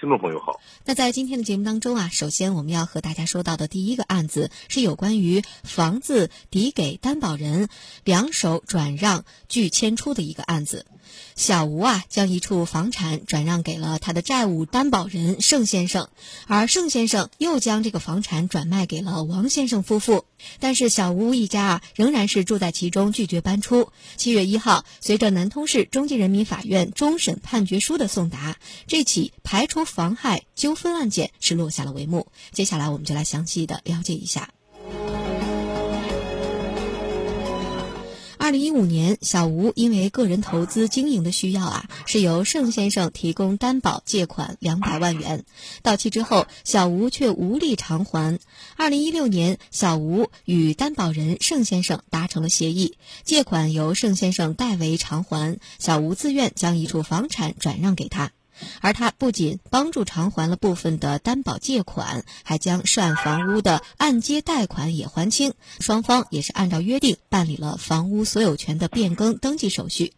听众朋友好，那在今天的节目当中啊，首先我们要和大家说到的第一个案子是有关于房子抵给担保人两手转让拒迁出的一个案子。小吴啊，将一处房产转让给了他的债务担保人盛先生，而盛先生又将这个房产转卖给了王先生夫妇。但是小吴一家啊，仍然是住在其中，拒绝搬出。七月一号，随着南通市中级人民法院终审判决书的送达，这起排除妨害纠纷案件是落下了帷幕。接下来，我们就来详细的了解一下。二零一五年，小吴因为个人投资经营的需要啊，是由盛先生提供担保借款两百万元，到期之后，小吴却无力偿还。二零一六年，小吴与担保人盛先生达成了协议，借款由盛先生代为偿还，小吴自愿将一处房产转让给他。而他不仅帮助偿还了部分的担保借款，还将涉案房屋的按揭贷款也还清，双方也是按照约定办理了房屋所有权的变更登记手续。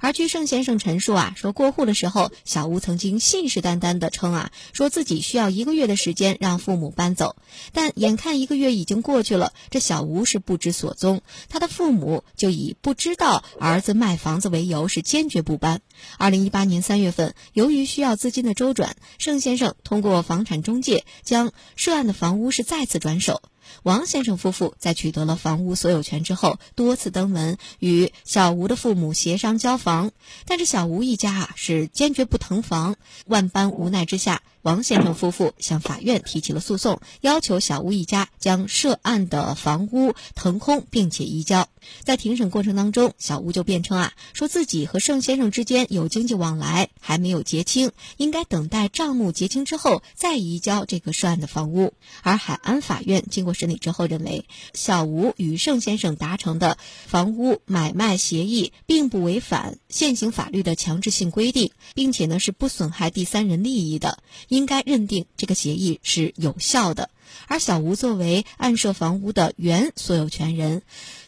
而据盛先生陈述啊，说过户的时候，小吴曾经信誓旦旦地称啊，说自己需要一个月的时间让父母搬走。但眼看一个月已经过去了，这小吴是不知所踪，他的父母就以不知道儿子卖房子为由，是坚决不搬。二零一八年三月份，由于需要资金的周转，盛先生通过房产中介将涉案的房屋是再次转手。王先生夫妇在取得了房屋所有权之后，多次登门与小吴的父母协商交房，但是小吴一家啊是坚决不腾房，万般无奈之下。王先生夫妇向法院提起了诉讼，要求小吴一家将涉案的房屋腾空并且移交。在庭审过程当中，小吴就辩称啊，说自己和盛先生之间有经济往来，还没有结清，应该等待账目结清之后再移交这个涉案的房屋。而海安法院经过审理之后认为，小吴与盛先生达成的房屋买卖协议并不违反现行法律的强制性规定，并且呢是不损害第三人利益的。应该认定这个协议是有效的，而小吴作为案涉房屋的原所有权人，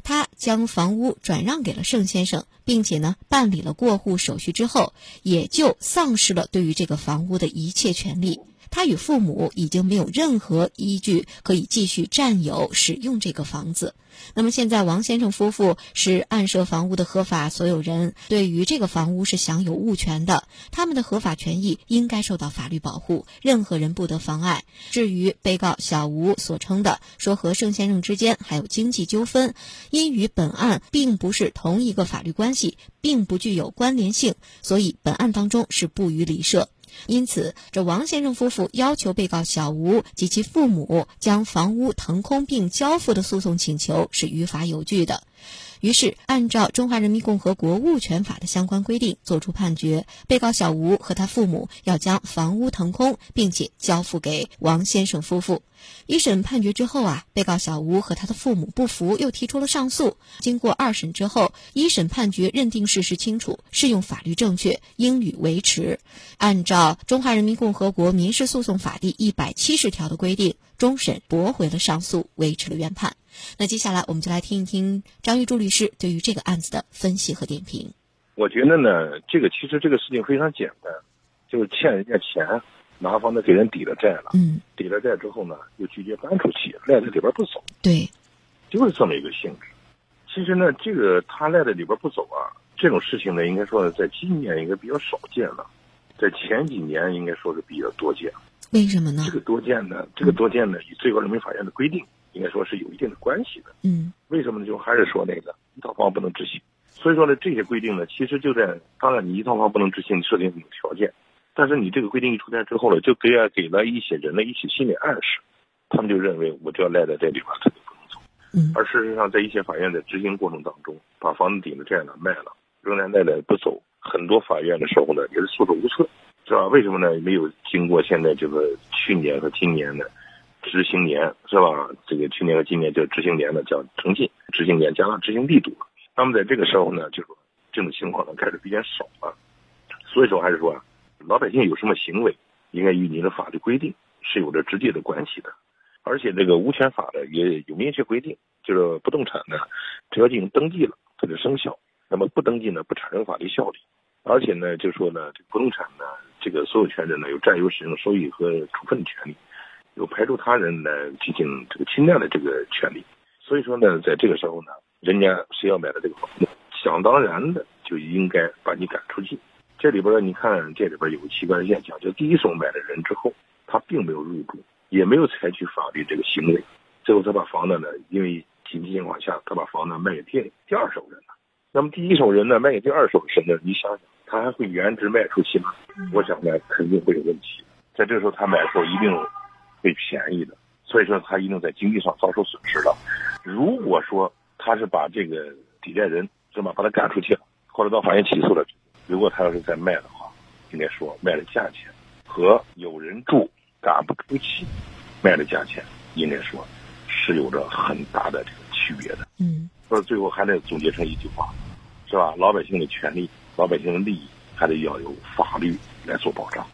他将房屋转让给了盛先生，并且呢办理了过户手续之后，也就丧失了对于这个房屋的一切权利。他与父母已经没有任何依据可以继续占有使用这个房子。那么现在，王先生夫妇是案涉房屋的合法所有人，对于这个房屋是享有物权的，他们的合法权益应该受到法律保护，任何人不得妨碍。至于被告小吴所称的说和盛先生之间还有经济纠纷，因与本案并不是同一个法律关系，并不具有关联性，所以本案当中是不予理涉。因此，这王先生夫妇要求被告小吴及其父母将房屋腾空并交付的诉讼请求是于法有据的。于是，按照《中华人民共和国物权法》的相关规定作出判决，被告小吴和他父母要将房屋腾空，并且交付给王先生夫妇。一审判决之后啊，被告小吴和他的父母不服，又提出了上诉。经过二审之后，一审判决认定事实清楚，适用法律正确，应予维持。按照《中华人民共和国民事诉讼法》第一百七十条的规定，终审驳回了上诉，维持了原判。那接下来我们就来听一听张玉柱律师对于这个案子的分析和点评。我觉得呢，这个其实这个事情非常简单，就是欠人家钱，拿方呢给人抵了债了，嗯，抵了债之后呢，又拒绝搬出去，赖在里边不走，对，就是这么一个性质。其实呢，这个他赖在里边不走啊，这种事情呢，应该说呢在今年应该比较少见了，在前几年应该说是比较多见。为什么呢？这个多见呢，这个多见呢，以最高人民法院的规定。应该说是有一定的关系的。嗯，为什么呢？就还是说那个一套房不能执行。所以说呢，这些规定呢，其实就在当然，你一套房不能执行，设定什么条件？但是你这个规定一出台之后呢，就给给了一些人的一些心理暗示，他们就认为我就要赖在这里边，肯定不能走。嗯，而事实上，在一些法院在执行过程当中，把房子顶着债了卖了，仍然赖在不走，很多法院的时候呢也是束手无策，是吧？为什么呢？没有经过现在这个去年和今年的执行年，是吧？这个去年和今年叫执行年呢，叫诚信执行年加上执行力度。那么在这个时候呢，就说这种情况呢开始比较少了。所以说，还是说啊老百姓有什么行为，应该与你的法律规定是有着直接的关系的。而且这个物权法呢也有明确规定，就是不动产呢，只要进行登记了，它就生效；那么不登记呢，不产生法律效力。而且呢，就说呢，这不动产呢，这个所有权人呢有占有、使用、收益和处分权利，有排除他人来进行这个侵占的这个权利。所以说呢，在这个时候呢，人家谁要买了这个房子，想当然的就应该把你赶出去。这里边你看，这里边有个奇怪的现象，就第一手买了人之后，他并没有入住。也没有采取法律这个行为，最后他把房子呢，因为紧急情况下，他把房子卖给第第二手人了。那么第一手人呢，卖给第二手人呢，你想想，他还会原值卖出去吗？我想呢，肯定会有问题。在这时候，他买的时候一定会便宜的，所以说他一定在经济上遭受损失了。如果说他是把这个抵债人是吧，把他赶出去了，或者到法院起诉了，如果他要是再卖的话，应该说卖的价钱和有人住。赶不出去，卖的价钱应该说是有着很大的这个区别的。嗯，到最后还得总结成一句话，是吧？老百姓的权利、老百姓的利益，还得要有法律来做保障。